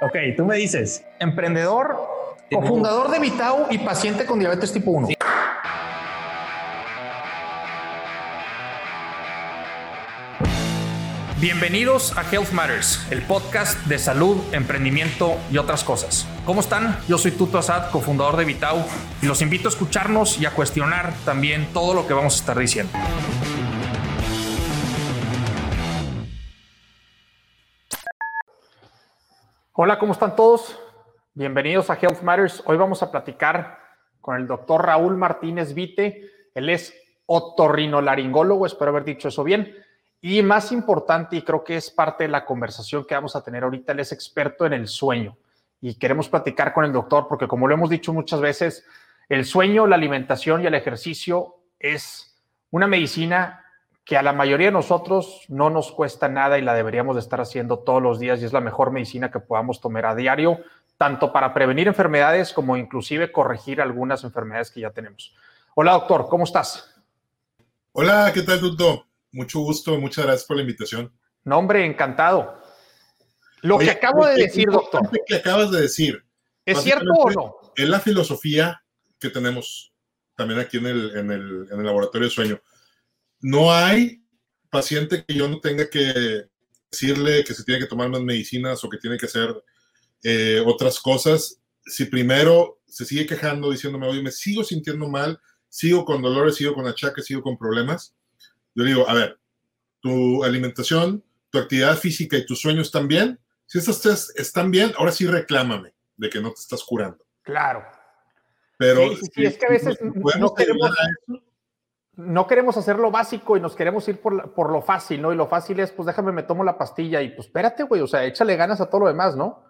Ok, tú me dices. Emprendedor, cofundador de Vitao y paciente con diabetes tipo 1. Bienvenidos a Health Matters, el podcast de salud, emprendimiento y otras cosas. ¿Cómo están? Yo soy Tuto Asad, cofundador de Vitao, y los invito a escucharnos y a cuestionar también todo lo que vamos a estar diciendo. Hola, ¿cómo están todos? Bienvenidos a Health Matters. Hoy vamos a platicar con el doctor Raúl Martínez Vite. Él es otorrinolaringólogo, espero haber dicho eso bien. Y más importante, y creo que es parte de la conversación que vamos a tener ahorita, él es experto en el sueño. Y queremos platicar con el doctor porque, como lo hemos dicho muchas veces, el sueño, la alimentación y el ejercicio es una medicina que a la mayoría de nosotros no nos cuesta nada y la deberíamos de estar haciendo todos los días y es la mejor medicina que podamos tomar a diario, tanto para prevenir enfermedades como inclusive corregir algunas enfermedades que ya tenemos. Hola doctor, ¿cómo estás? Hola, ¿qué tal doctor? Mucho gusto, muchas gracias por la invitación. No, hombre, encantado. Lo que acabo de decir, doctor. Lo que acabas de decir. ¿Es cierto o no? Es la filosofía que tenemos también aquí en el, en el, en el laboratorio de sueño no hay paciente que yo no tenga que decirle que se tiene que tomar más medicinas o que tiene que hacer eh, otras cosas. Si primero se sigue quejando diciéndome, oye, me sigo sintiendo mal, sigo con dolores, sigo con achaques, sigo con problemas, yo digo, a ver, tu alimentación, tu actividad física y tus sueños están bien. Si estas tres están bien, ahora sí reclámame de que no te estás curando. Claro. Pero sí, es que a veces no, queremos, no queremos hacer lo básico y nos queremos ir por, por, lo fácil, ¿no? Y lo fácil es, pues déjame, me tomo la pastilla y pues espérate, güey, o sea, échale ganas a todo lo demás, ¿no?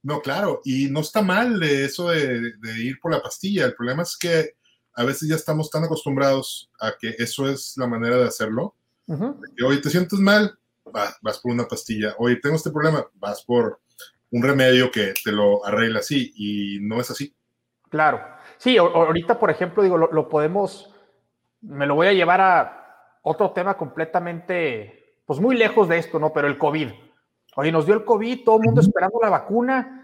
No, claro, y no está mal eso de, ir por la pastilla. El problema es que a veces ya estamos tan acostumbrados a que eso es la manera de hacerlo. que, oye, te sientes mal, vas, vas por una pastilla. Oye, tengo este problema, vas por un remedio que te lo arregla así y no es así. Claro. Sí, ahorita, por ejemplo, digo, lo podemos me lo voy a llevar a otro tema completamente, pues muy lejos de esto, ¿no? Pero el COVID. Oye, nos dio el COVID, todo el mundo esperando la vacuna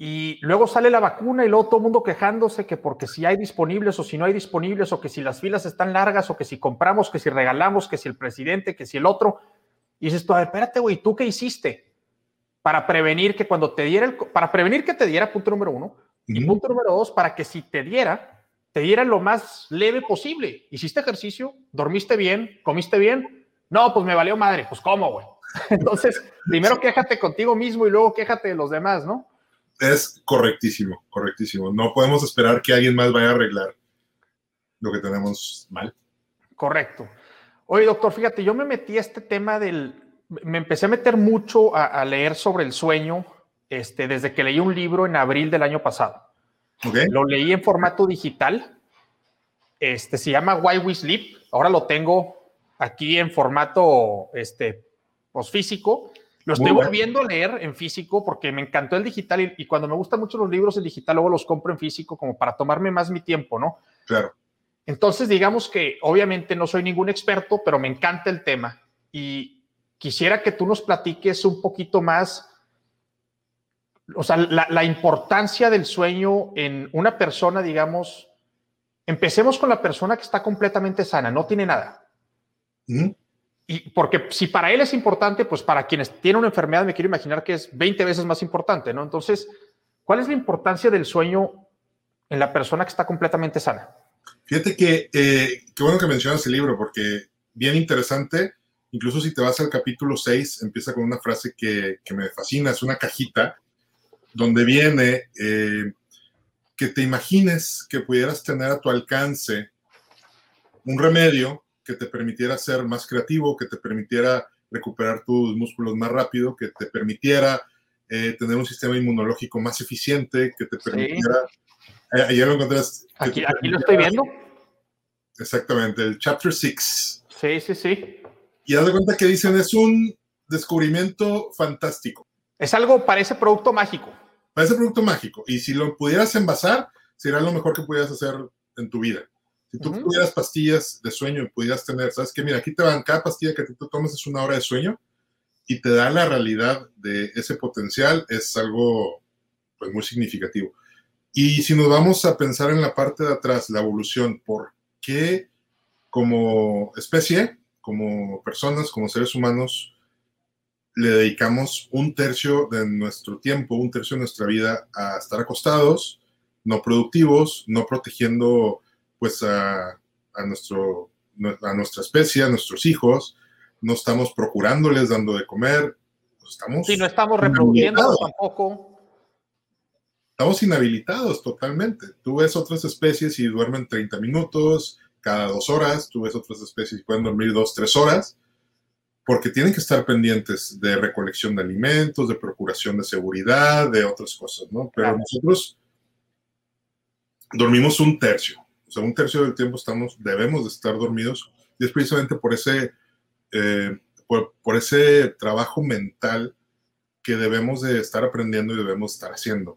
y luego sale la vacuna y luego todo el mundo quejándose que porque si hay disponibles o si no hay disponibles o que si las filas están largas o que si compramos, que si regalamos, que si el presidente, que si el otro. Y dices tú, a ver, espérate, güey, ¿tú qué hiciste? Para prevenir que cuando te diera el, para prevenir que te diera, punto número uno, y punto número dos, para que si te diera, te diera lo más leve posible. ¿Hiciste ejercicio? ¿Dormiste bien? ¿Comiste bien? No, pues me valió madre. Pues cómo, güey. Entonces, primero quéjate contigo mismo y luego quéjate de los demás, ¿no? Es correctísimo, correctísimo. No podemos esperar que alguien más vaya a arreglar lo que tenemos mal. Correcto. Oye, doctor, fíjate, yo me metí a este tema del, me empecé a meter mucho a, a leer sobre el sueño, este, desde que leí un libro en abril del año pasado. Lo leí en formato digital. Este se llama Why We Sleep. Ahora lo tengo aquí en formato este, pues, físico. Lo estoy volviendo a leer en físico porque me encantó el digital y, y, cuando me gustan mucho los libros en digital, luego los compro en físico como para tomarme más mi tiempo, ¿no? Claro. Entonces, digamos que obviamente no soy ningún experto, pero me encanta el tema y quisiera que tú nos platiques un poquito más o sea, la, importancia del sueño en una persona, digamos, empecemos con la persona que está completamente sana, no tiene nada. Y porque si para él es importante, pues para quienes tienen una enfermedad me quiero imaginar que es 20 veces más importante, ¿no? Entonces, ¿cuál es la importancia del sueño en la persona que está completamente sana? Fíjate que, eh, qué bueno que mencionas el libro, porque bien interesante, incluso si te vas al capítulo 6, empieza con una frase que, que me fascina, es una cajita donde viene eh, que te imagines que pudieras tener a tu alcance un remedio que te permitiera ser más creativo, que te permitiera recuperar tus músculos más rápido, que te permitiera eh, tener un sistema inmunológico más eficiente, que te permitiera... Eh, ayer lo encontrás. Aquí, aquí lo estoy viendo. Exactamente, el Chapter 6. Sí, sí, sí. Y haz de cuenta que dicen, es un descubrimiento fantástico. Es algo, parece producto mágico. Parece producto mágico. Y si lo pudieras envasar, sería lo mejor que pudieras hacer en tu vida. Si tú tuvieras pastillas de sueño y pudieras tener, ¿sabes qué? Mira, aquí te van, cada pastilla que tú tomes es una hora de sueño. y te da la realidad de ese potencial, es algo pues, muy significativo. Y si nos vamos a pensar en la parte de atrás, la evolución, ¿por qué como especie, como personas, como seres humanos, le dedicamos un tercio de nuestro tiempo, un tercio de nuestra vida a estar acostados, no productivos, no protegiendo pues a, a, nuestro, a nuestra especie, a nuestros hijos, no estamos procurándoles, dando de comer, estamos... Sí, no estamos reproduciendo tampoco. Estamos inhabilitados totalmente. Tú ves otras especies y duermen 30 minutos, cada dos horas, tú ves otras especies y pueden dormir dos, tres horas, porque tienen que estar pendientes de recolección de alimentos, de procuración de seguridad, de otras cosas, ¿no? Pero nosotros dormimos un tercio, o sea, un tercio del tiempo estamos, debemos de estar dormidos, y es precisamente por ese, eh, por, por, ese trabajo mental que debemos de estar aprendiendo y debemos estar haciendo.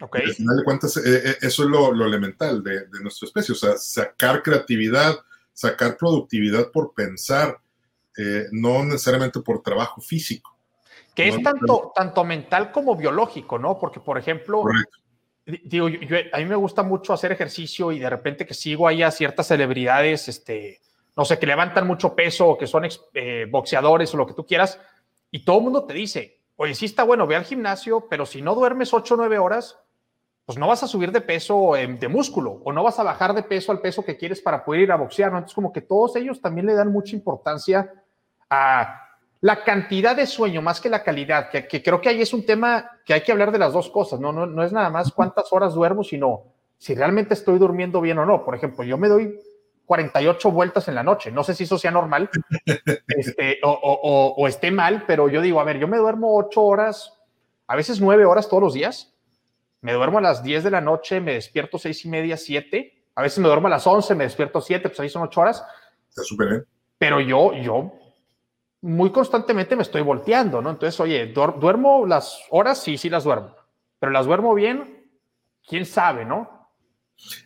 Okay. Al final de cuentas, eh, eh, eso es lo, lo elemental de, de, nuestra especie, o sea, sacar creatividad, sacar productividad por pensar, eh, no necesariamente por trabajo físico. Que ¿no? es tanto, tanto mental como biológico, ¿no? Porque, por ejemplo, Correcto. digo, yo, yo, a mí me gusta mucho hacer ejercicio y de repente que sigo ahí a ciertas celebridades, este, no sé, que levantan mucho peso o que son eh, boxeadores o lo que tú quieras, y todo el mundo te dice, oye, sí está bueno, ve al gimnasio, pero si no duermes 8 o 9 horas, pues no vas a subir de peso eh, de músculo o no vas a bajar de peso al peso que quieres para poder ir a boxear, ¿no? Entonces, como que todos ellos también le dan mucha importancia a la cantidad de sueño más que la calidad, que, que, creo que ahí es un tema que hay que hablar de las dos cosas, ¿no? No, no es nada más cuántas horas duermo, sino si realmente estoy durmiendo bien o no. Por ejemplo, yo me doy 48 vueltas en la noche, no sé si eso sea normal este, o, o, o, o esté mal, pero yo digo, a ver, yo me duermo 8 horas, a veces 9 horas todos los días, me duermo a las 10 de la noche, me despierto 6 y media, 7, a veces me duermo a las 11, me despierto 7, pues ahí son 8 horas. Está súper bien. Pero yo, yo muy constantemente me estoy volteando, ¿no? Entonces, oye, duermo las horas, sí, sí las duermo, pero las duermo bien, quién sabe, ¿no?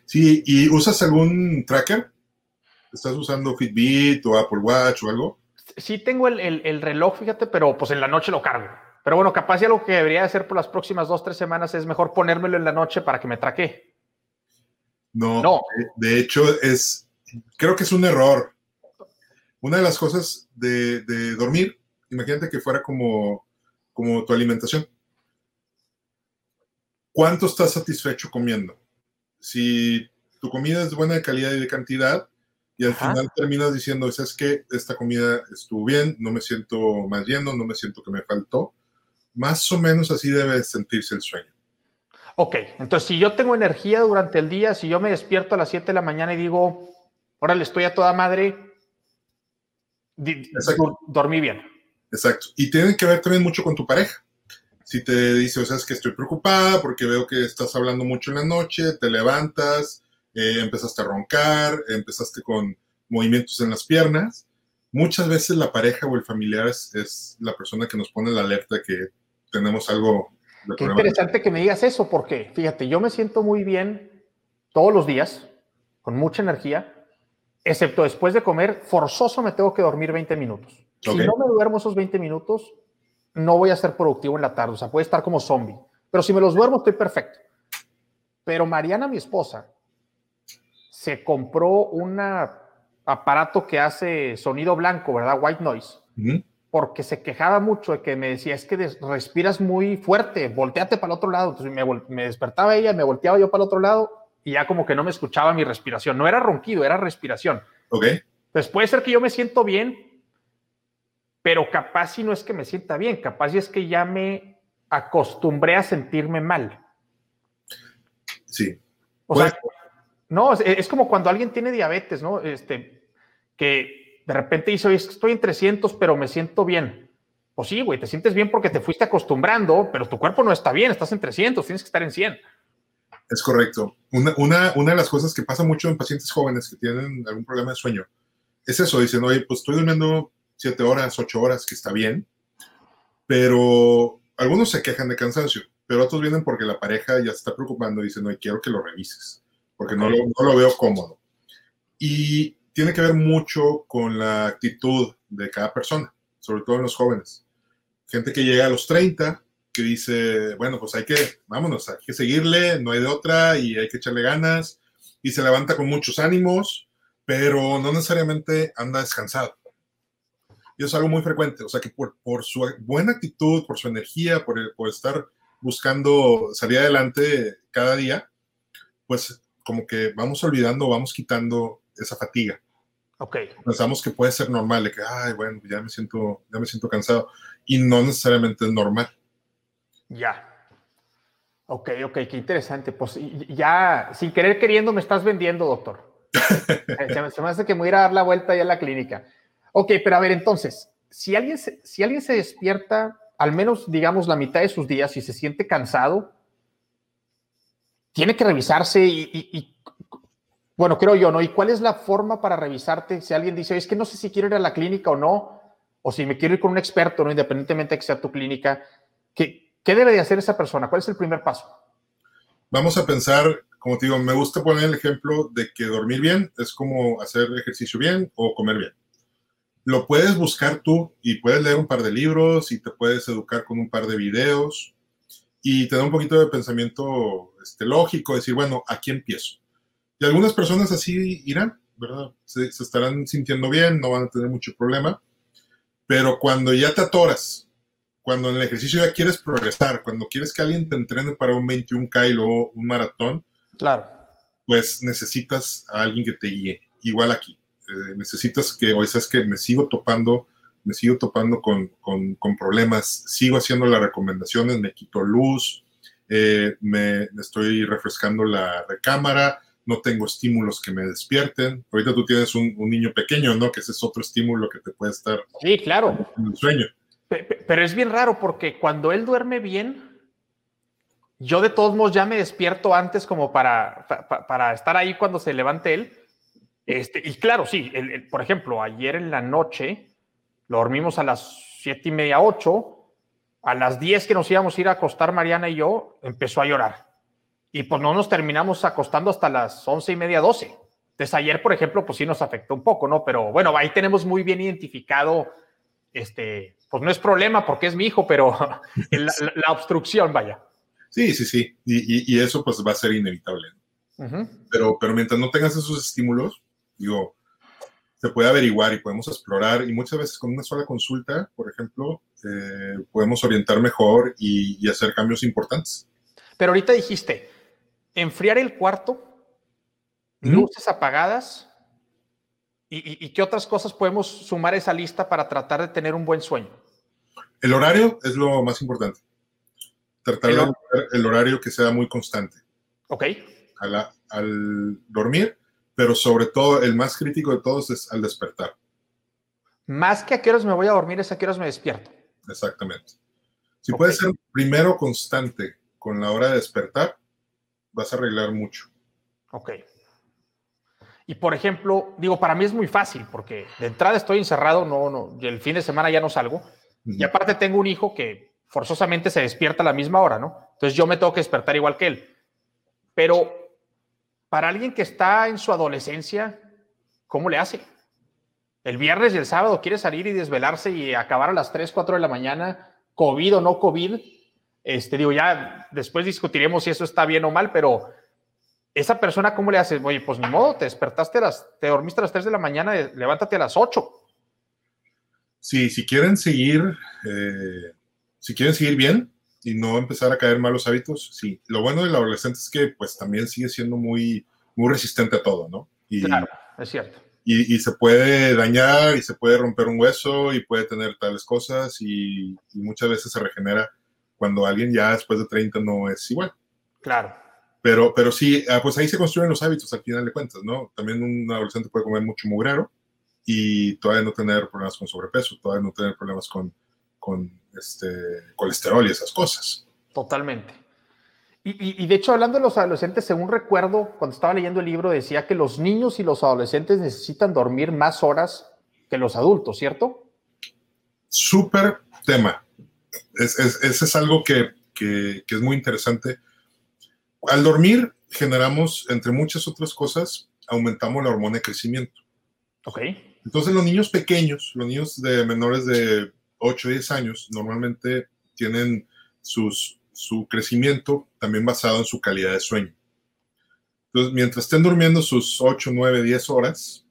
Sí, ¿y usas algún tracker? ¿Estás usando Fitbit o Apple Watch o algo? Sí, tengo el, el, el reloj, fíjate, pero pues en la noche lo cargo. Pero bueno, capaz ya lo que debería hacer por las próximas dos, tres semanas es mejor ponérmelo en la noche para que me traque. No, no. De, de, hecho, es, creo que es un error. Una de las cosas de, de, dormir, imagínate que fuera como, como tu alimentación. ¿Cuánto estás satisfecho comiendo? Si tu comida es de buena calidad y de cantidad, y al Ajá. final terminas diciendo, es que esta comida estuvo bien, no me siento más lleno, no me siento que me faltó más o menos así debe sentirse el sueño. Ok, entonces si yo tengo energía durante el día, si yo me despierto a las 7 de la mañana y digo, órale, estoy a toda madre, Exacto. dormí bien. Exacto. Y tiene que ver también mucho con tu pareja. Si te dice, o sea, es que estoy preocupada porque veo que estás hablando mucho en la noche, te levantas, eh, empezaste a roncar, empezaste con movimientos en las piernas, muchas veces la pareja o el familiar es, es la persona que nos pone la alerta que tenemos algo. De Qué interesante que me digas eso, porque fíjate, yo me siento muy bien todos los días, con mucha energía, excepto después de comer, forzoso me tengo que dormir 20 minutos. Okay. Si no me duermo esos 20 minutos, no voy a ser productivo en la tarde, o sea, puede estar como zombie. Pero si me los duermo, estoy perfecto. Pero Mariana, mi esposa, se compró un aparato que hace sonido blanco, ¿verdad? White noise. Uh -huh porque se quejaba mucho de que me decía, es que respiras muy fuerte, volteate para el otro lado. Entonces me, me, despertaba ella, me volteaba yo para el otro lado y ya como que no me escuchaba mi respiración. No era ronquido, era respiración. Ok. Entonces puede ser que yo me siento bien, pero capaz si no es que me sienta bien, capaz es que ya me acostumbré a sentirme mal. Sí. O sea, no, es, es como cuando alguien tiene diabetes, ¿no? Este, que de repente dice, estoy en 300, pero me siento bien. Pues sí, güey, te sientes bien porque te fuiste acostumbrando, pero tu cuerpo no está bien, estás en 300, tienes que estar en 100. Es correcto. Una, una, una de las cosas que pasa mucho en pacientes jóvenes que tienen algún problema de sueño es eso, dicen, oye, pues estoy durmiendo 7 horas, 8 horas, que está bien, pero algunos se quejan de cansancio, pero otros vienen porque la pareja ya se está preocupando y dicen, oye, quiero que lo revises, porque no lo, no lo veo cómodo. Y tiene que ver mucho con la actitud de cada persona. sobre todo en los jóvenes. Gente que llega a los 30, que dice, bueno, pues hay que, vámonos, hay que seguirle, no hay de otra y hay que echarle ganas, y se levanta con muchos ánimos, pero no necesariamente anda descansado. Y es algo muy frecuente, o sea que por, por su buena actitud, por su energía, por, por estar buscando salir adelante cada día, pues como que vamos olvidando, vamos quitando esa fatiga. Ok. Pensamos que puede ser normal, de que, ay, bueno, ya me siento, ya me siento cansado. Y no necesariamente es normal. Ya. Ok, ok, qué interesante. Pues ya, sin querer queriendo, me estás vendiendo, doctor. Eh, se me hace que me voy a dar la vuelta ya a la clínica. Ok, pero a ver, entonces, si alguien si alguien se despierta al menos, digamos, la mitad de sus días y se siente cansado, tiene que revisarse y, bueno, creo yo, ¿no? ¿Y cuál es la forma para revisarte? Si alguien dice, es que no sé si quiero ir a la clínica o no, o si me quiero ir con un experto, ¿no? Independientemente de que sea tu clínica, ¿qué, qué debe de hacer esa persona? ¿Cuál es el primer paso? Vamos a pensar, como te digo, me gusta poner el ejemplo de que dormir bien es como hacer ejercicio bien o comer bien. Lo puedes buscar tú y puedes leer un par de libros y te puedes educar con un par de videos y te da un poquito de pensamiento este, lógico, decir, bueno, aquí empiezo. Y algunas personas así irán, ¿verdad? Se, estarán sintiendo bien, no van a tener mucho problema, pero cuando ya te atoras, cuando en el ejercicio ya quieres progresar, cuando quieres que alguien te entrene para un 21K y luego un maratón, claro. pues necesitas a alguien que te guíe. Igual aquí, eh, necesitas que, o sabes que me sigo topando me sigo topando con, con, problemas, sigo haciendo las recomendaciones, me quito luz, eh, me, estoy refrescando la recámara, no tengo estímulos que me despierten. Ahorita tú tienes un, niño pequeño, ¿no? Que ese es otro estímulo que te puede estar sí, claro. en el sueño. Pero es bien raro porque cuando él duerme bien, yo de todos modos ya me despierto antes como para, para, estar ahí cuando se levante él. Este, y claro, sí, por ejemplo, ayer en la noche, lo dormimos a las siete y media, ocho. A las diez que nos íbamos a ir a acostar Mariana y yo, empezó a llorar. Y pues no nos terminamos acostando hasta las once y media, doce. Entonces ayer, por ejemplo, pues sí nos afectó un poco, ¿no? Pero bueno, ahí tenemos muy bien identificado, este, pues no es problema porque es mi hijo, pero la, obstrucción, vaya. Sí, sí, sí. Y, eso pues va a ser inevitable. pero, pero mientras no tengas esos estímulos, digo, se puede averiguar y podemos explorar y muchas veces con una sola consulta, por ejemplo, eh, podemos orientar mejor y, hacer cambios importantes. Pero ahorita dijiste, enfriar el cuarto, luces apagadas, y, qué otras cosas podemos sumar a esa lista para tratar de tener un buen sueño? El horario es lo más importante. Tratar el, de el horario que sea muy constante. Ok. al dormir, pero sobre todo el más crítico de todos es al despertar. Más que a qué horas me voy a dormir es a qué horas me despierto. Exactamente. Si puedes ser primero constante con la hora de despertar, vas a arreglar mucho. Ok. Y por ejemplo, digo, para mí es muy fácil porque de entrada estoy encerrado, no, no, el fin de semana ya no salgo. Y aparte tengo un hijo que forzosamente se despierta a la misma hora, ¿no? Entonces yo me tengo que despertar igual que él. Pero para alguien que está en su adolescencia, ¿cómo le hace? El viernes y el sábado quiere salir y desvelarse y acabar a las 3, 4 de la mañana, COVID o no COVID. Este, digo, ya después discutiremos si eso está bien o mal, pero esa persona, ¿cómo le hace? Oye, pues ni modo, te despertaste, a las, te dormiste a las 3 de la mañana, levántate a las 8. Sí, si quieren seguir, eh, si quieren seguir bien, y no empezar a caer malos hábitos, sí. Lo bueno del adolescente es que pues también sigue siendo muy, muy resistente a todo, ¿no? Y, claro, es cierto. Y, se puede dañar y se puede romper un hueso y puede tener tales cosas y, muchas veces se regenera cuando alguien ya después de 30 no es igual. Claro. Pero, pero sí, ah, pues ahí se construyen los hábitos al final de cuentas, ¿no? También un adolescente puede comer mucho mugrero y todavía no tener problemas con sobrepeso, todavía no tener problemas con, con este, colesterol y esas cosas. Totalmente. Y, de hecho, hablando de los adolescentes, según recuerdo, cuando estaba leyendo el libro, decía que los niños y los adolescentes necesitan dormir más horas que los adultos, ¿cierto? Súper tema. Ese es, algo que, que, es muy interesante. Al dormir, generamos, entre muchas otras cosas, aumentamos la hormona de crecimiento. Ok. Entonces los niños pequeños, los niños de menores de 8 o 10 años, normalmente tienen sus, su crecimiento también basado en su calidad de sueño. Entonces, mientras estén durmiendo sus 8, 9, 10 horas,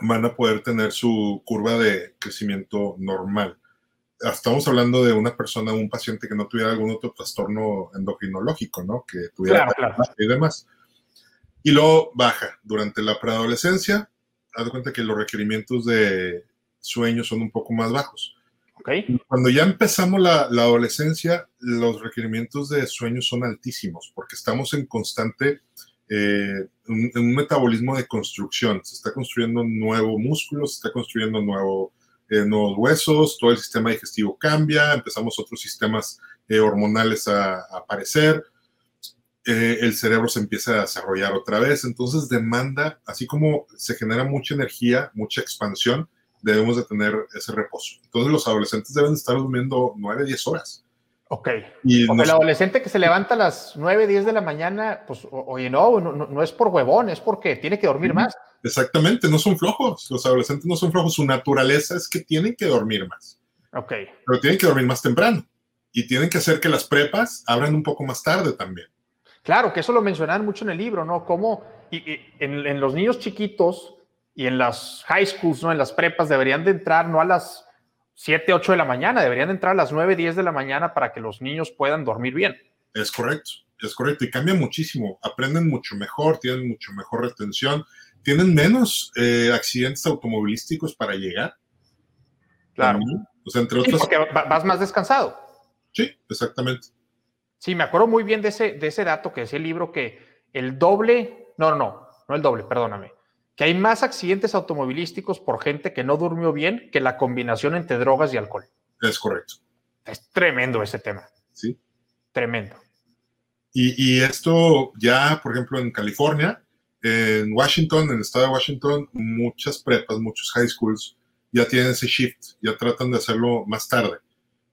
van a poder tener su curva de crecimiento normal. Estamos hablando de una persona, un paciente que no tuviera algún otro trastorno endocrinológico, ¿no? Que tuviera claro, claro. y demás. Y luego baja. Durante la preadolescencia, haz de cuenta que los requerimientos de sueño son un poco más bajos. Okay. Cuando ya empezamos la, la, adolescencia, los requerimientos de sueño son altísimos porque estamos en constante eh, un, un, metabolismo de construcción. Se está construyendo nuevo músculo, se está construyendo nuevo, eh, nuevos huesos, todo el sistema digestivo cambia, empezamos otros sistemas eh, hormonales a, a aparecer, eh, el cerebro se empieza a desarrollar otra vez, entonces demanda, así como se genera mucha energía, mucha expansión, debemos de tener ese reposo. Entonces los adolescentes deben estar durmiendo 9, 10 horas. Ok. Y Porque el adolescente que se levanta a las 9, 10 de la mañana, pues, oye, no, no, no es por huevón, es porque tiene que dormir más. Exactamente, no son flojos. Los adolescentes no son flojos. Su naturaleza es que tienen que dormir más. Ok. Pero tienen que dormir más temprano. Y tienen que hacer que las prepas abran un poco más tarde también. Claro, que eso lo mencionan mucho en el libro, ¿no? Cómo y, y en, en, los niños chiquitos y en las high schools, ¿no? En las prepas deberían de entrar no a las 7, 8 de la mañana, deberían de entrar a las 9, 10 de la mañana para que los niños puedan dormir bien. Es correcto, es correcto. Y cambia muchísimo. Aprenden mucho mejor, tienen mucho mejor retención, tienen menos eh, accidentes automovilísticos para llegar. Claro. También. O sea, entre otras. Sí, porque vas más descansado. Sí, exactamente. Sí, me acuerdo muy bien de ese, de ese dato que decía el libro que el doble, no, no, no el doble, perdóname, que hay más accidentes automovilísticos por gente que no durmió bien que la combinación entre drogas y alcohol. Es correcto. Es tremendo ese tema. Sí. Tremendo. Y, y esto ya, por ejemplo, en California, en Washington, en el estado de Washington, muchas prepas, muchos high schools ya tienen ese shift, ya tratan de hacerlo más tarde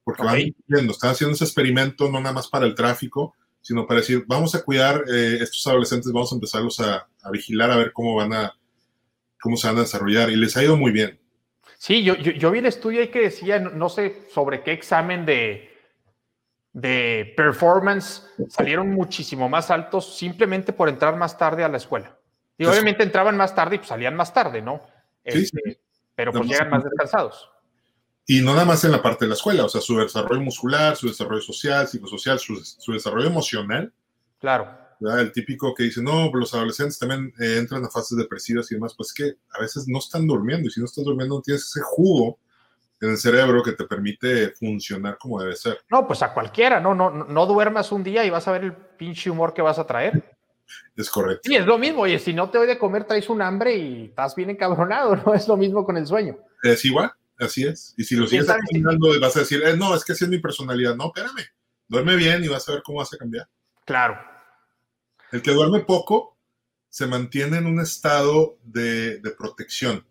porque okay. van viendo, están haciendo ese experimento no nada más para el tráfico, sino para decir, vamos a cuidar eh, estos adolescentes, vamos a empezarlos a, a, vigilar, a ver cómo van a, cómo se van a desarrollar, y les ha ido muy bien. Sí, yo, yo, yo vi el estudio ahí que decía, no, no sé sobre qué examen de, de performance salieron muchísimo más altos simplemente por entrar más tarde a la escuela. Y pues, obviamente entraban más tarde y pues salían más tarde, ¿no? Sí, este, sí. Pero pues llegan más descansados. Y no nada más en la parte de la escuela, o sea, su desarrollo muscular, su desarrollo social, psicosocial, su, su desarrollo emocional. Claro. ¿verdad? El típico que dice, no, los adolescentes también eh, entran a fases depresivas y demás, pues que a veces no están durmiendo y si no estás durmiendo no tienes ese jugo en el cerebro que te permite funcionar como debe ser. No, pues a cualquiera, no, no, no duermas un día y vas a ver el pinche humor que vas a traer. Es correcto. Sí, es lo mismo, oye, si no te doy de comer traes un hambre y estás bien encabronado, ¿no? Es lo mismo con el sueño. Es igual. Así es. Y si lo sigues acumulando, vas a decir, eh, no, es que así es mi personalidad. No, espérame. Duerme bien y vas a ver cómo vas a cambiar. Claro. El que duerme poco se mantiene en un estado de, de protección.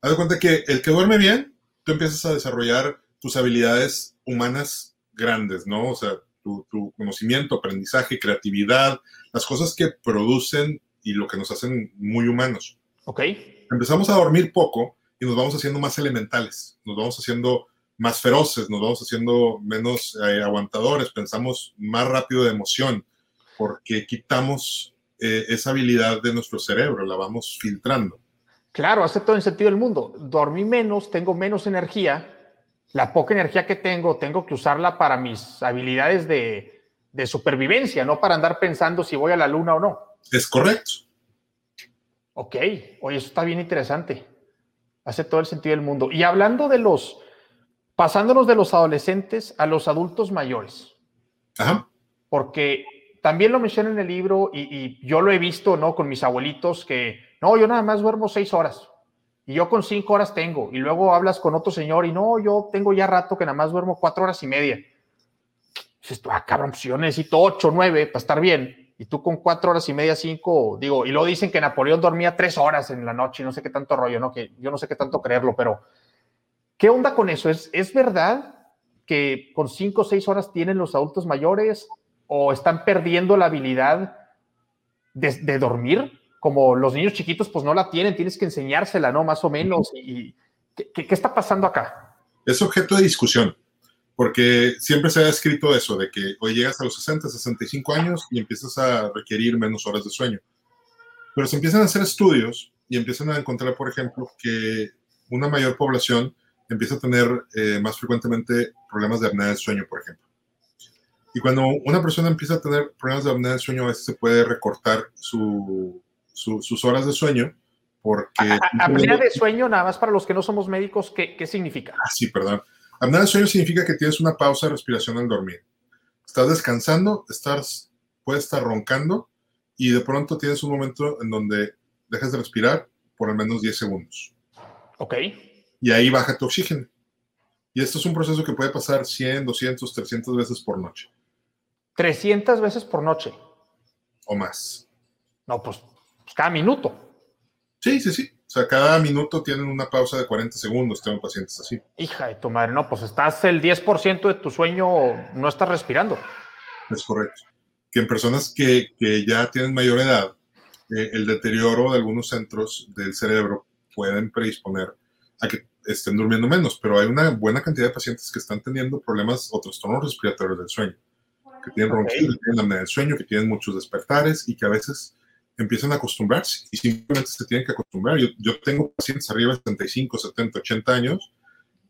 Haz de cuenta que el que duerme bien, tú empiezas a desarrollar tus habilidades humanas grandes, ¿no? O sea, tu, tu conocimiento, aprendizaje, creatividad, las cosas que producen y lo que nos hacen muy humanos. Ok. Empezamos a dormir poco y nos vamos haciendo más elementales, nos vamos haciendo más feroces, nos vamos haciendo menos eh, aguantadores, pensamos más rápido de emoción, porque quitamos eh, esa habilidad de nuestro cerebro, la vamos filtrando. Claro, hace todo el sentido del mundo. Dormí menos, tengo menos energía, la poca energía que tengo, tengo que usarla para mis habilidades de, de supervivencia, no para andar pensando si voy a la luna o no. Es correcto. Ok, oye, eso está bien interesante. Hace todo el sentido del mundo. Y hablando de los, pasándonos de los adolescentes a los adultos mayores. Ajá. Porque también lo menciona en el libro y, y, yo lo he visto, ¿no? Con mis abuelitos que, no, yo nada más duermo seis horas y yo con cinco horas tengo. Y luego hablas con otro señor y no, yo tengo ya rato que nada más duermo cuatro horas y media. Dices tú, ah, cabrón, pues yo necesito ocho, nueve para estar bien y tú con cuatro horas y media, cinco, digo, y luego dicen que Napoleón dormía tres horas en la noche, y no sé qué tanto rollo, ¿no? Que yo no sé qué tanto creerlo, pero ¿qué onda con eso? ¿Es, es verdad que con cinco o seis horas tienen los adultos mayores o están perdiendo la habilidad de dormir? Como los niños chiquitos pues no la tienen, tienes que enseñársela, ¿no? Más o menos. ¿Y, ¿qué, qué, está pasando acá? Es objeto de discusión, porque siempre se ha escrito eso, de que hoy llegas a los 60, 65 años y empiezas a requerir menos horas de sueño. Pero se empiezan a hacer estudios y empiezan a encontrar, por ejemplo, que una mayor población empieza a tener eh, más frecuentemente problemas de apnea del sueño, por ejemplo. Y cuando una persona empieza a tener problemas de apnea del sueño, a veces se puede recortar su, sus horas de sueño porque... apnea de sueño, nada más para los que no somos médicos, ¿qué, qué significa? Ah, sí, perdón. Apnea de sueño significa que tienes una pausa de respiración al dormir. Estás descansando, estás, puedes estar roncando y de pronto tienes un momento en donde dejas de respirar por al menos 10 segundos. Ok. Y ahí baja tu oxígeno. Y esto es un proceso que puede pasar 100, 200, 300 veces por noche. 300 veces por noche. O más. No, pues, pues, cada minuto. Sí, sí, sí. O sea, cada minuto tienen una pausa de 40 segundos, tengo pacientes así. Hija de tu madre, no, pues estás el 10% de tu sueño, no estás respirando. Es correcto. Que en personas que, que ya tienen mayor edad, eh, el deterioro de algunos centros del cerebro pueden predisponer a que estén durmiendo menos, pero hay una buena cantidad de pacientes que están teniendo problemas o trastornos respiratorios del sueño, que tienen okay. ronquidos, que tienen apnea del sueño, que tienen muchos despertares y que a veces empiezan a acostumbrarse y simplemente se tienen que acostumbrar. Yo, yo tengo pacientes arriba de 75, 70, 80 años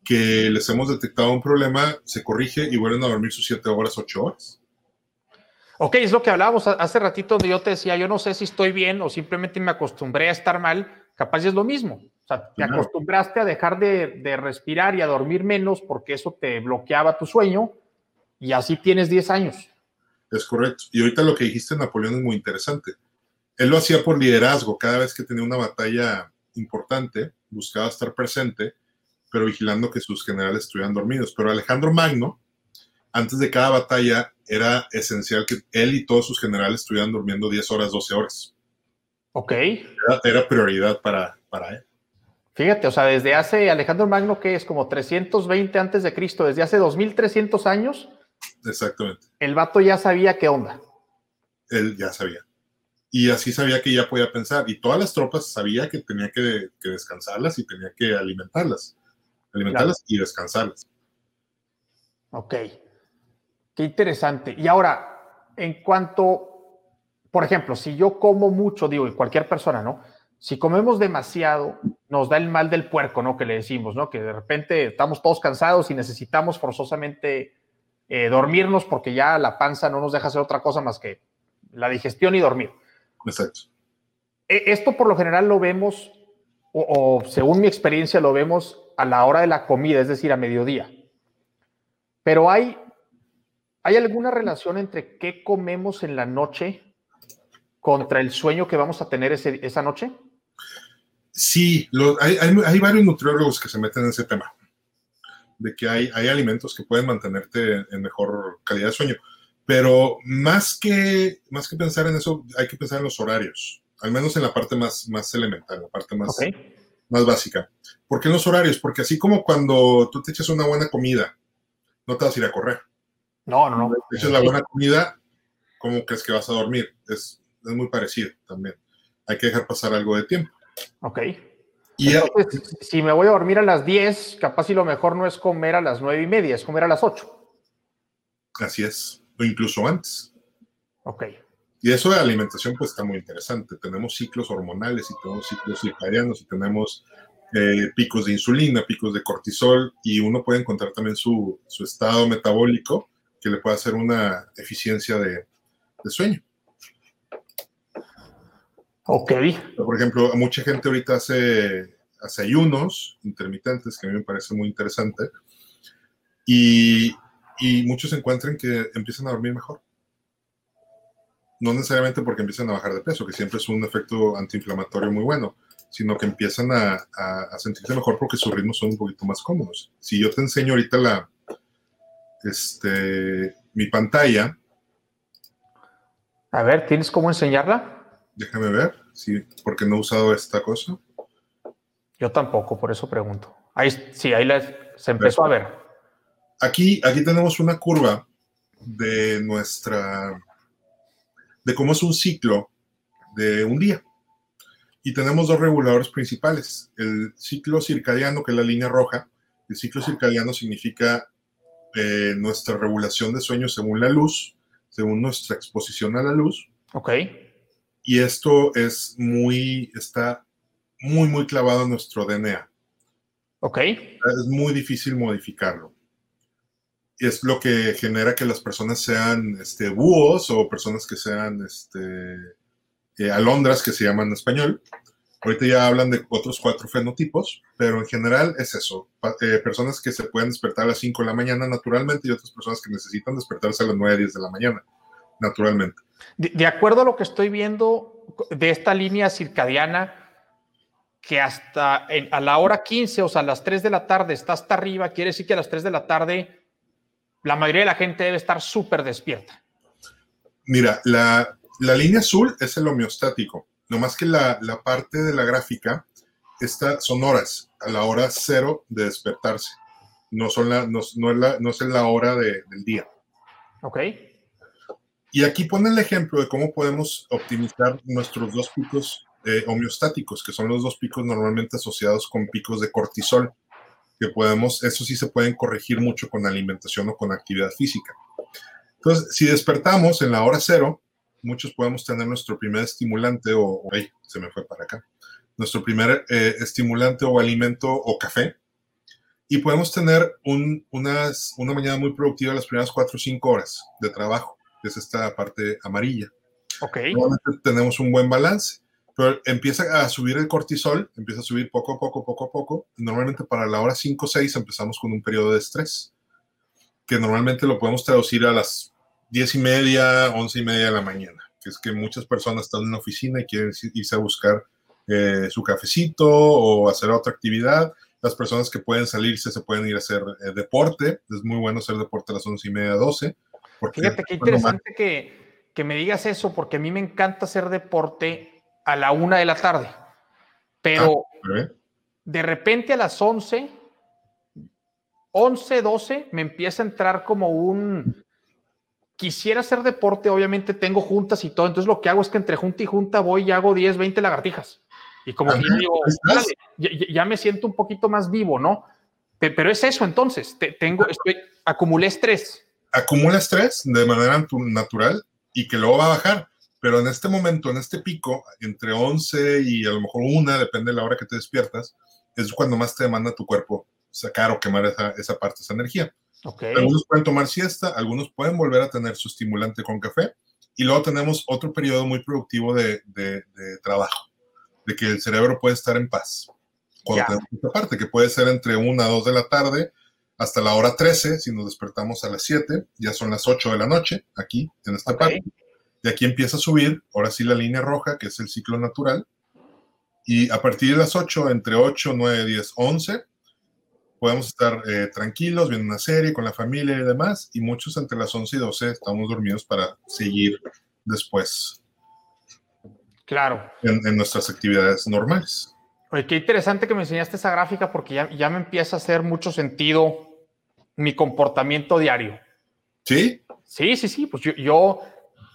que les hemos detectado un problema, se corrige y vuelven a dormir sus 7 horas, 8 horas. Ok, es lo que hablábamos hace ratito donde yo te decía, yo no sé si estoy bien o simplemente me acostumbré a estar mal, capaz es lo mismo. O sea, te acostumbraste a dejar de, de, respirar y a dormir menos porque eso te bloqueaba tu sueño y así tienes 10 años. Es correcto. Y ahorita lo que dijiste, Napoleón, es muy interesante. Él lo hacía por liderazgo. Cada vez que tenía una batalla importante, buscaba estar presente, pero vigilando que sus generales estuvieran dormidos. Pero Alejandro Magno, antes de cada batalla, era esencial que él y todos sus generales estuvieran durmiendo 10 horas, 12 horas. Ok. Era, era prioridad para, para él. Fíjate, o sea, desde hace Alejandro Magno, que es como 320 antes de Cristo, desde hace 2300 años. Exactamente. El vato ya sabía qué onda. Él ya sabía. Y así sabía que ya podía pensar. Y todas las tropas sabía que tenía que, que descansarlas y tenía que alimentarlas. Alimentarlas claro. y descansarlas. Ok. Qué interesante. Y ahora, en cuanto, por ejemplo, si yo como mucho, digo, y cualquier persona, ¿no? Si comemos demasiado, nos da el mal del puerco, ¿no? Que le decimos, ¿no? Que de repente estamos todos cansados y necesitamos forzosamente eh, dormirnos porque ya la panza no nos deja hacer otra cosa más que la digestión y dormir. Exacto. Esto por lo general lo vemos, o, o según mi experiencia, lo vemos a la hora de la comida, es decir, a mediodía. Pero hay ¿Hay alguna relación entre qué comemos en la noche contra el sueño que vamos a tener ese, esa noche? Sí, lo, hay, hay, hay, varios nutriólogos que se meten en ese tema, de que hay, hay alimentos que pueden mantenerte en mejor calidad de sueño, pero más que, más que pensar en eso, hay que pensar en los horarios, al menos en la parte más, más elemental, la parte más, okay. más básica. ¿Por qué en los horarios? Porque así como cuando tú te echas una buena comida, no te vas a ir a correr. No, no, no. Te echas la buena comida, ¿cómo crees que vas a dormir? Es, es muy parecido también. Hay que dejar pasar algo de tiempo. Ok. Y Entonces, a, si me voy a dormir a las 10, capaz si lo mejor no es comer a las 9 y media, es comer a las 8. Así es, o incluso antes. Ok. Y eso de alimentación pues está muy interesante. Tenemos ciclos hormonales y tenemos ciclos circadianos y tenemos eh, picos de insulina, picos de cortisol y uno puede encontrar también su, su estado metabólico que le pueda hacer una eficiencia de, de sueño. Ok. Por ejemplo, mucha gente ahorita hace, hace ayunos intermitentes, que a mí me parece muy interesante, y, y muchos encuentran que empiezan a dormir mejor. No necesariamente porque empiezan a bajar de peso, que siempre es un efecto antiinflamatorio muy bueno, sino que empiezan a, a, a sentirse mejor porque sus ritmos son un poquito más cómodos. Si yo te enseño ahorita la, este, mi pantalla. A ver, ¿tienes cómo enseñarla? Déjame ver, sí, porque no he usado esta cosa. Yo tampoco, por eso pregunto. Ahí, sí, ahí la, se empezó a ver. Aquí, aquí tenemos una curva de nuestra, de cómo es un ciclo de un día. Y tenemos dos reguladores principales, el ciclo circadiano, que es la línea roja. El ciclo circadiano significa eh, nuestra regulación de sueño según la luz, según nuestra exposición a la luz. Ok. Y esto es muy, está muy, muy clavado en nuestro DNA. Ok. Es muy difícil modificarlo. Es lo que genera que las personas sean este, búhos o personas que sean este, eh, alondras, que se llaman en español. Ahorita ya hablan de otros cuatro fenotipos, pero en general es eso. Eh, personas que se pueden despertar a las 5 de la mañana naturalmente y otras personas que necesitan despertarse a las 9, 10 de la mañana naturalmente. De, acuerdo a lo que estoy viendo de esta línea circadiana, que hasta a la hora 15, o sea, a las 3 de la tarde está hasta arriba, quiere decir que a las 3 de la tarde la mayoría de la gente debe estar súper despierta. Mira, la, la, línea azul es el homeostático, no más que la, la parte de la gráfica está, son horas, a la hora cero de despertarse. No, son la, no, no, es, la, no es la hora de, del día. Ok. Y aquí pone el ejemplo de cómo podemos optimizar nuestros dos picos eh, homeostáticos, que son los dos picos normalmente asociados con picos de cortisol, que podemos, eso sí se pueden corregir mucho con alimentación o con actividad física. Entonces, si despertamos en la hora cero, muchos podemos tener nuestro primer estimulante o, ay, se me fue para acá, nuestro primer eh, estimulante o alimento o café, y podemos tener un, unas, una mañana muy productiva las primeras cuatro o cinco horas de trabajo, que es esta parte amarilla. Ok. Normalmente tenemos un buen balance pero empieza a subir el cortisol, empieza a subir poco a poco, poco a poco. Normalmente para la hora 5 o 6 empezamos con un periodo de estrés, que normalmente lo podemos traducir a las 10 y media, 11 y media de la mañana, que es que muchas personas están en la oficina y quieren irse a buscar eh, su cafecito o hacer otra actividad. Las personas que pueden salirse se pueden ir a hacer eh, deporte. Es muy bueno hacer deporte a las 11 y media, 12. Fíjate qué interesante que, que me digas eso, porque a mí me encanta hacer deporte a la una de la tarde. Pero ah, de repente a las 11, 11, 12, me empieza a entrar como un... Quisiera hacer deporte, obviamente tengo juntas y todo, entonces lo que hago es que entre junta y junta voy y hago 10, 20 lagartijas. Y como que digo, ya, me siento un poquito más vivo, ¿no? Pero es eso entonces, tengo, estoy, acumulé estrés. Acumula estrés de manera natural y que luego va a bajar pero en este momento, en este pico, entre 11 y a lo mejor una, depende de la hora que te despiertas, es cuando más te demanda tu cuerpo sacar o quemar esa, esa parte, esa energía. Algunos pueden tomar siesta, algunos pueden volver a tener su estimulante con café y luego tenemos otro periodo muy productivo de, de, trabajo, de que el cerebro puede estar en paz. Cuando tenemos esta parte, que puede ser entre 1 a 2 de la tarde hasta la hora 13, si nos despertamos a las 7, ya son las 8 de la noche aquí, en esta parte de aquí empieza a subir, ahora sí la línea roja, que es el ciclo natural. Y a partir de las 8, entre 8, 9, 10, 11, podemos estar eh, tranquilos, viendo una serie con la familia y demás. Y muchos entre las 11 y 12 estamos dormidos para seguir después. Claro. En, nuestras actividades normales. Oye, qué interesante que me enseñaste esa gráfica porque ya, ya me empieza a hacer mucho sentido mi comportamiento diario. ¿Sí? Sí, sí, sí. Pues yo, yo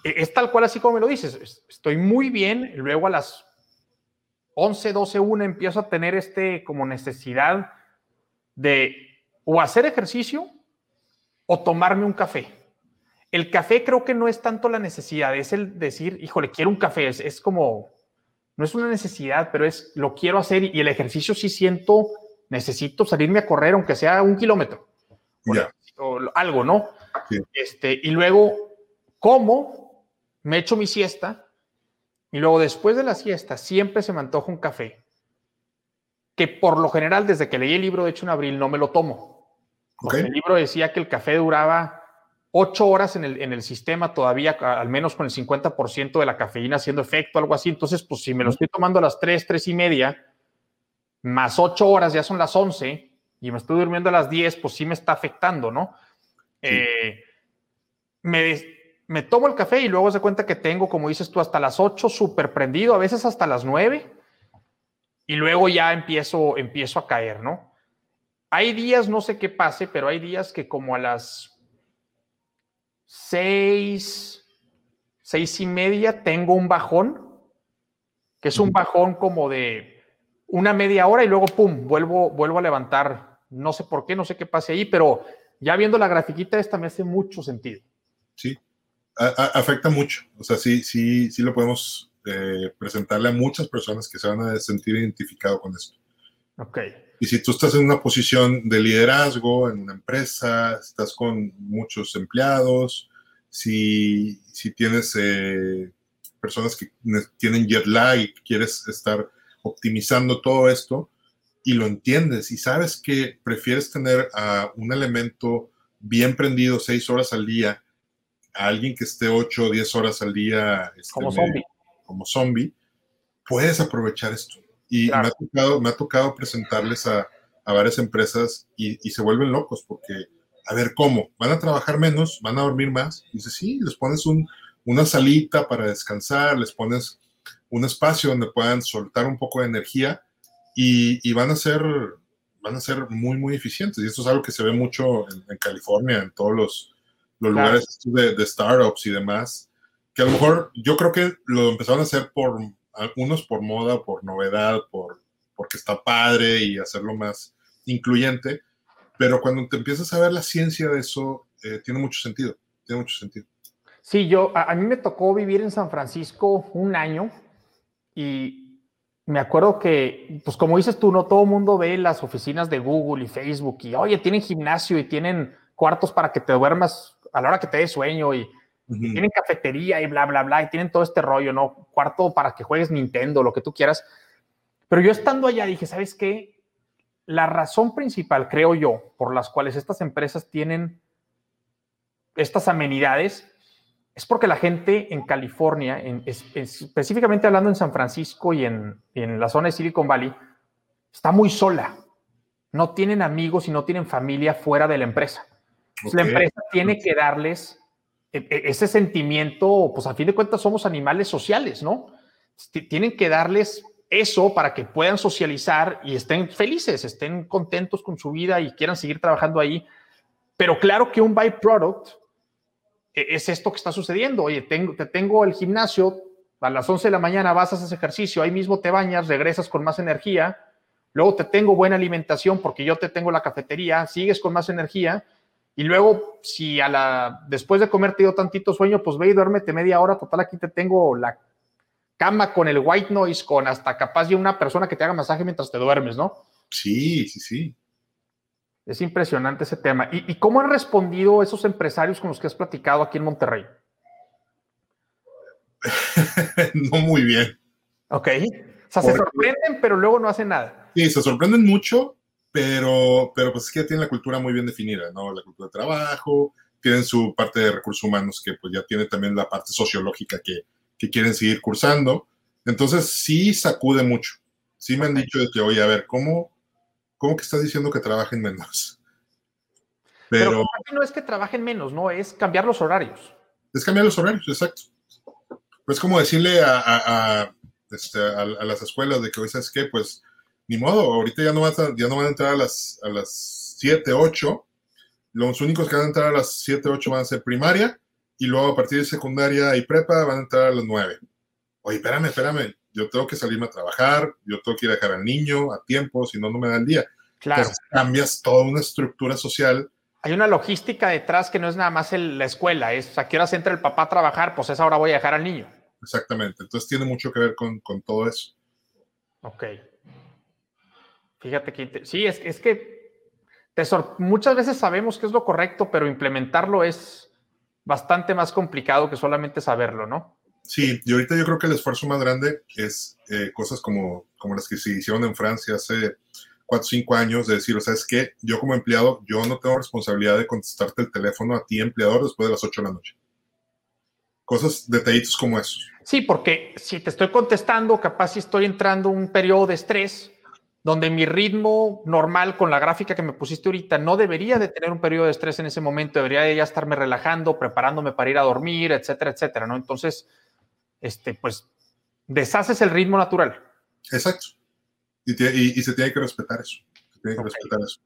es tal cual así como me lo dices. Estoy muy bien, luego a las 11, 12, 1 empiezo a tener este como necesidad de o hacer ejercicio o tomarme un café. El café creo que no es tanto la necesidad, es el decir, híjole, quiero un café, es, como, no es una necesidad, pero es lo quiero hacer y el ejercicio sí siento, necesito salirme a correr, aunque sea un kilómetro. O, algo, ¿no? Este, y luego, ¿cómo? Me echo mi siesta y luego después de la siesta siempre se me antoja un café, que por lo general desde que leí el libro de hecho en abril no me lo tomo. El libro decía que el café duraba ocho horas en el, en el sistema todavía, al menos con el 50% de la cafeína haciendo efecto, algo así. Entonces, pues si me lo estoy tomando a las tres, tres y media, más ocho horas, ya son las 11, y me estoy durmiendo a las 10, pues sí me está afectando, ¿no? Eh, me, me tomo el café y luego se cuenta que tengo, como dices tú, hasta las 8 súper prendido, a veces hasta las 9, y luego ya empiezo, empiezo a caer, ¿no? Hay días, no sé qué pase, pero hay días que como a las 6, seis y media tengo un bajón que es un bajón como de una media hora y luego, pum, vuelvo, vuelvo a levantar. No sé por qué, no sé qué pase ahí, pero ya viendo la grafiquita esta me hace mucho sentido. Sí, afecta mucho. O sea, sí, sí, sí lo podemos eh, presentarle a muchas personas que se van a sentir identificados con esto. Ok. Y si tú estás en una posición de liderazgo en una empresa, estás con muchos empleados, si, si tienes eh, personas que tienen jet lag y quieres estar optimizando todo esto y lo entiendes y sabes que prefieres tener a un elemento bien prendido seis horas al día a alguien que esté ocho o diez horas al día este, como zombie. Como zombie, puedes aprovechar esto. Y me, ha tocado, me ha tocado presentarles a, a varias empresas y, y, se vuelven locos porque, a ver, ¿cómo? ¿Van a trabajar menos? ¿Van a dormir más? Y dice, sí, les pones un, una salita para descansar, les pones un espacio donde puedan soltar un poco de energía y, y van a ser van a ser muy, muy eficientes. Y esto es algo que se ve mucho en, en California, en todos los, los lugares de, de, startups y demás, que a lo mejor yo creo que lo empezaron a hacer por algunos por moda, por novedad, por, porque está padre y hacerlo más incluyente, pero cuando te empiezas a ver la ciencia de eso, eh, tiene mucho sentido, tiene mucho sentido. Sí, yo, a, a, mí me tocó vivir en San Francisco un año y me acuerdo que, pues como dices tú, no todo el mundo ve las oficinas de Google y Facebook y, oye, tienen gimnasio y tienen cuartos para que te duermas a la hora que te dé sueño y, uh -huh. y, tienen cafetería y bla, bla, bla, y tienen todo este rollo, ¿no? Cuarto para que juegues Nintendo, lo que tú quieras. Pero yo estando allá dije, ¿sabes qué? La razón principal, creo yo, por las cuales estas empresas tienen estas amenidades es porque la gente en California, en, es, específicamente hablando en San Francisco y en, en, la zona de Silicon Valley, está muy sola. No tienen amigos y no tienen familia fuera de la empresa. Okay. La empresa tiene que darles e, e, ese sentimiento, pues a fin de cuentas somos animales sociales, ¿no? Tienen que darles eso para que puedan socializar y estén felices, estén contentos con su vida y quieran seguir trabajando ahí. Pero claro que un byproduct es esto que está sucediendo. Oye, tengo, te tengo el gimnasio, a las 11 de la mañana vas a hacer ejercicio, ahí mismo te bañas, regresas con más energía, luego te tengo buena alimentación porque yo te tengo la cafetería, sigues con más energía, y luego si a la, después de comer te dio tantito sueño, pues ve y duérmete media hora, total aquí te tengo la cama con el white noise, con hasta capaz de una persona que te haga masaje mientras te duermes, ¿no? Sí, sí, sí. Es impresionante ese tema. ¿Y, ¿Y, cómo han respondido esos empresarios con los que has platicado aquí en Monterrey? no muy bien. Ok. O sea, Porque... se sorprenden, pero luego no hacen nada. Sí, se sorprenden mucho, pero, pero pues es que ya tienen la cultura muy bien definida, ¿no? La cultura de trabajo, tienen su parte de recursos humanos que pues ya tiene también la parte sociológica que, que quieren seguir cursando. Entonces sí sacude mucho. Sí me han dicho de que, oye, a ver, ¿cómo, ¿cómo que estás diciendo que trabajen menos? Pero, Pero no es que trabajen menos, no, es cambiar los horarios. Es cambiar los horarios, exacto. Pues como decirle a, a, a, este, a, las escuelas de que hoy sabes qué, pues ni modo, ahorita ya no, van a, ya no van a entrar a las, a las 7, 8. Los únicos que van a entrar a las 7, 8 van a ser primaria y luego a partir de secundaria y prepa van a entrar a las 9. Oye, espérame, espérame, yo tengo que salirme a trabajar, yo tengo que ir a dejar al niño a tiempo, si no, no me da el día. Claro. Entonces, cambias toda una estructura social. Hay una logística detrás que no es nada más el, la escuela, es a qué horas entra el papá a trabajar, pues esa hora voy a dejar al niño. Exactamente, entonces tiene mucho que ver con, con todo eso. Ok. Fíjate que, sí, es, es que te muchas veces sabemos que es lo correcto, pero implementarlo es bastante más complicado que solamente saberlo, ¿no? Sí, y ahorita yo creo que el esfuerzo más grande es eh, cosas como, como las que se hicieron en Francia hace cuatro o cinco años, de decir, o sea, es que yo como empleado, yo no tengo responsabilidad de contestarte el teléfono a ti, empleador, después de las ocho de la noche. Cosas, detallitos como esos. Sí, porque si te estoy contestando, capaz si estoy entrando un periodo de estrés, donde mi ritmo normal con la gráfica que me pusiste ahorita no debería de tener un periodo de estrés en ese momento, debería de ya estarme relajando, preparándome para ir a dormir, etcétera, etcétera, ¿no? Entonces, este, pues, deshaces el ritmo natural. Exacto. Y, te, y, y se tiene que respetar eso. Se tiene que okay. respetar eso.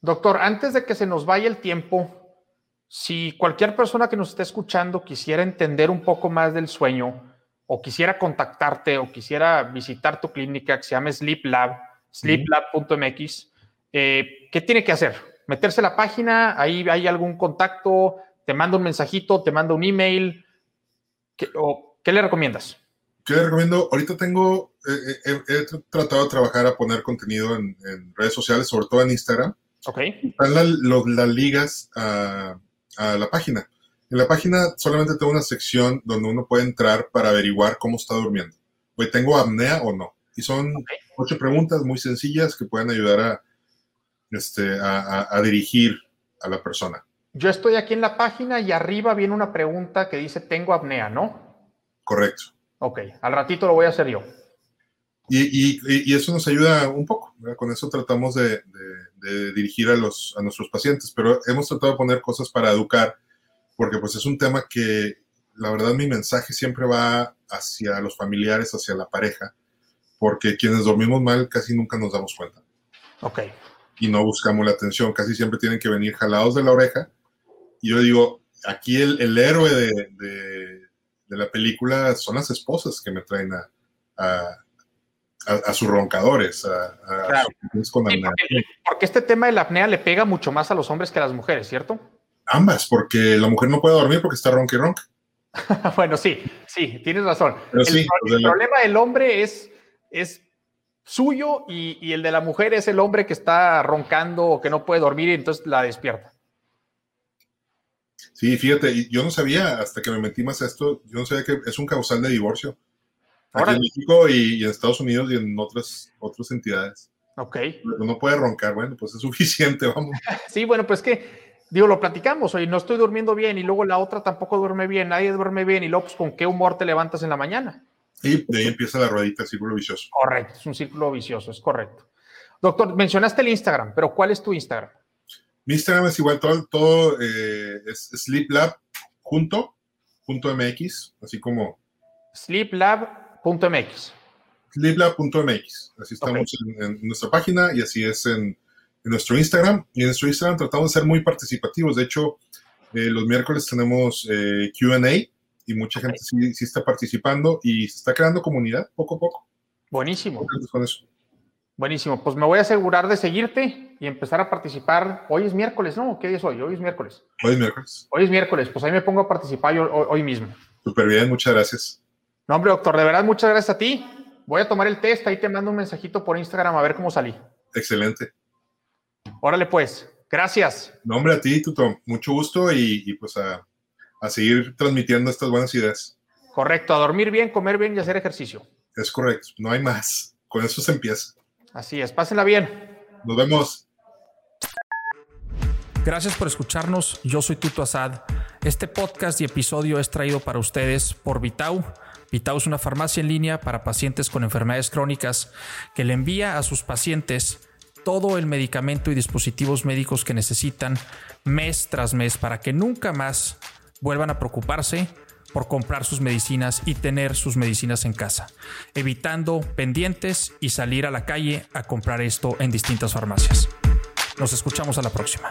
Doctor, antes de que se nos vaya el tiempo, si cualquier persona que nos esté escuchando quisiera entender un poco más del sueño, o quisiera contactarte o quisiera visitar tu clínica que se llama Sleep Lab, sleeplab.mx, eh, ¿qué tiene que hacer? Meterse a la página, ahí hay algún contacto, te manda un mensajito, te manda un email, ¿qué, o, ¿qué le recomiendas? ¿Qué le recomiendo? Ahorita tengo, eh, eh, he tratado de trabajar a poner contenido en, redes sociales, sobre todo en Instagram. Ok. Están las ligas a, a la página. En la página solamente tengo una sección donde uno puede entrar para averiguar cómo está durmiendo. Hoy tengo apnea o no. Y son ocho preguntas muy sencillas que pueden ayudar a, este, a, dirigir a la persona. Yo estoy aquí en la página y arriba viene una pregunta que dice tengo apnea, ¿no? Correcto. Ok, al ratito lo voy a hacer yo. Y, y, eso nos ayuda un poco. Con eso tratamos de, de, dirigir a, los, a nuestros pacientes, pero hemos tratado de poner cosas para educar porque pues es un tema que la verdad mi mensaje siempre va hacia los familiares, hacia la pareja, porque quienes dormimos mal casi nunca nos damos cuenta. Ok. Y no buscamos la atención, casi siempre tienen que venir jalados de la oreja. Y yo digo, aquí el, el héroe de, de, la película son las esposas que me traen a, a, a, sus roncadores, a, claro. porque, porque este tema de la apnea le pega mucho más a los hombres que a las mujeres, ¿cierto? Ambas, porque la mujer no puede dormir porque está ronca y ronca. bueno, sí, sí, tienes razón. el, problema del hombre es, es suyo y, el de la mujer es el hombre que está roncando o que no puede dormir y entonces la despierta. Sí, fíjate, yo no sabía hasta que me metí más a esto, yo no sabía que es un causal de divorcio. Aquí en México y, en Estados Unidos y en otras, otras entidades. Ok. No puede roncar, bueno, pues es suficiente, vamos. sí, bueno, pues que digo, lo platicamos, oye, no estoy durmiendo bien y luego la otra tampoco duerme bien, nadie duerme bien y luego, pues, ¿con qué humor te levantas en la mañana? Y de ahí empieza la ruedita, el círculo vicioso. Correcto, es un círculo vicioso, es correcto. Doctor, mencionaste el Instagram, pero ¿cuál es tu Instagram? Mi Instagram es igual, todo, todo eh, es sleeplab junto, punto MX, así como... Sleeplab.mx. Sleeplab.mx, así estamos en nuestra página y así es en en nuestro Instagram. Y en nuestro Instagram tratamos de ser muy participativos. De hecho, eh, los miércoles tenemos eh, QA y mucha gente sí, sí, está participando y se está creando comunidad poco a poco. Buenísimo. Con eso. Buenísimo. Pues me voy a asegurar de seguirte y empezar a participar. Hoy es miércoles, ¿no? ¿Qué día es hoy? Hoy es miércoles. Hoy es miércoles. Hoy es miércoles. Pues ahí me pongo a participar yo, hoy, mismo. Súper bien, muchas gracias. No, hombre, doctor, de verdad, muchas gracias a ti. Voy a tomar el test, ahí te mando un mensajito por Instagram a ver cómo salí. Excelente. Órale, pues. Gracias. Nombre a ti, Tuto. Mucho gusto y, pues a, seguir transmitiendo estas buenas ideas. Correcto, a dormir bien, comer bien y hacer ejercicio. Es correcto, no hay más. Con eso se empieza. Así es, pásenla bien. Nos vemos. Gracias por escucharnos. Yo soy Tuto Asad. Este podcast y episodio es traído para ustedes por Vitau. Vitau es una farmacia en línea para pacientes con enfermedades crónicas que le envía a sus pacientes todo el medicamento y dispositivos médicos que necesitan mes tras mes para que nunca más vuelvan a preocuparse por comprar sus medicinas y tener sus medicinas en casa, evitando pendientes y salir a la calle a comprar esto en distintas farmacias. Nos escuchamos a la próxima.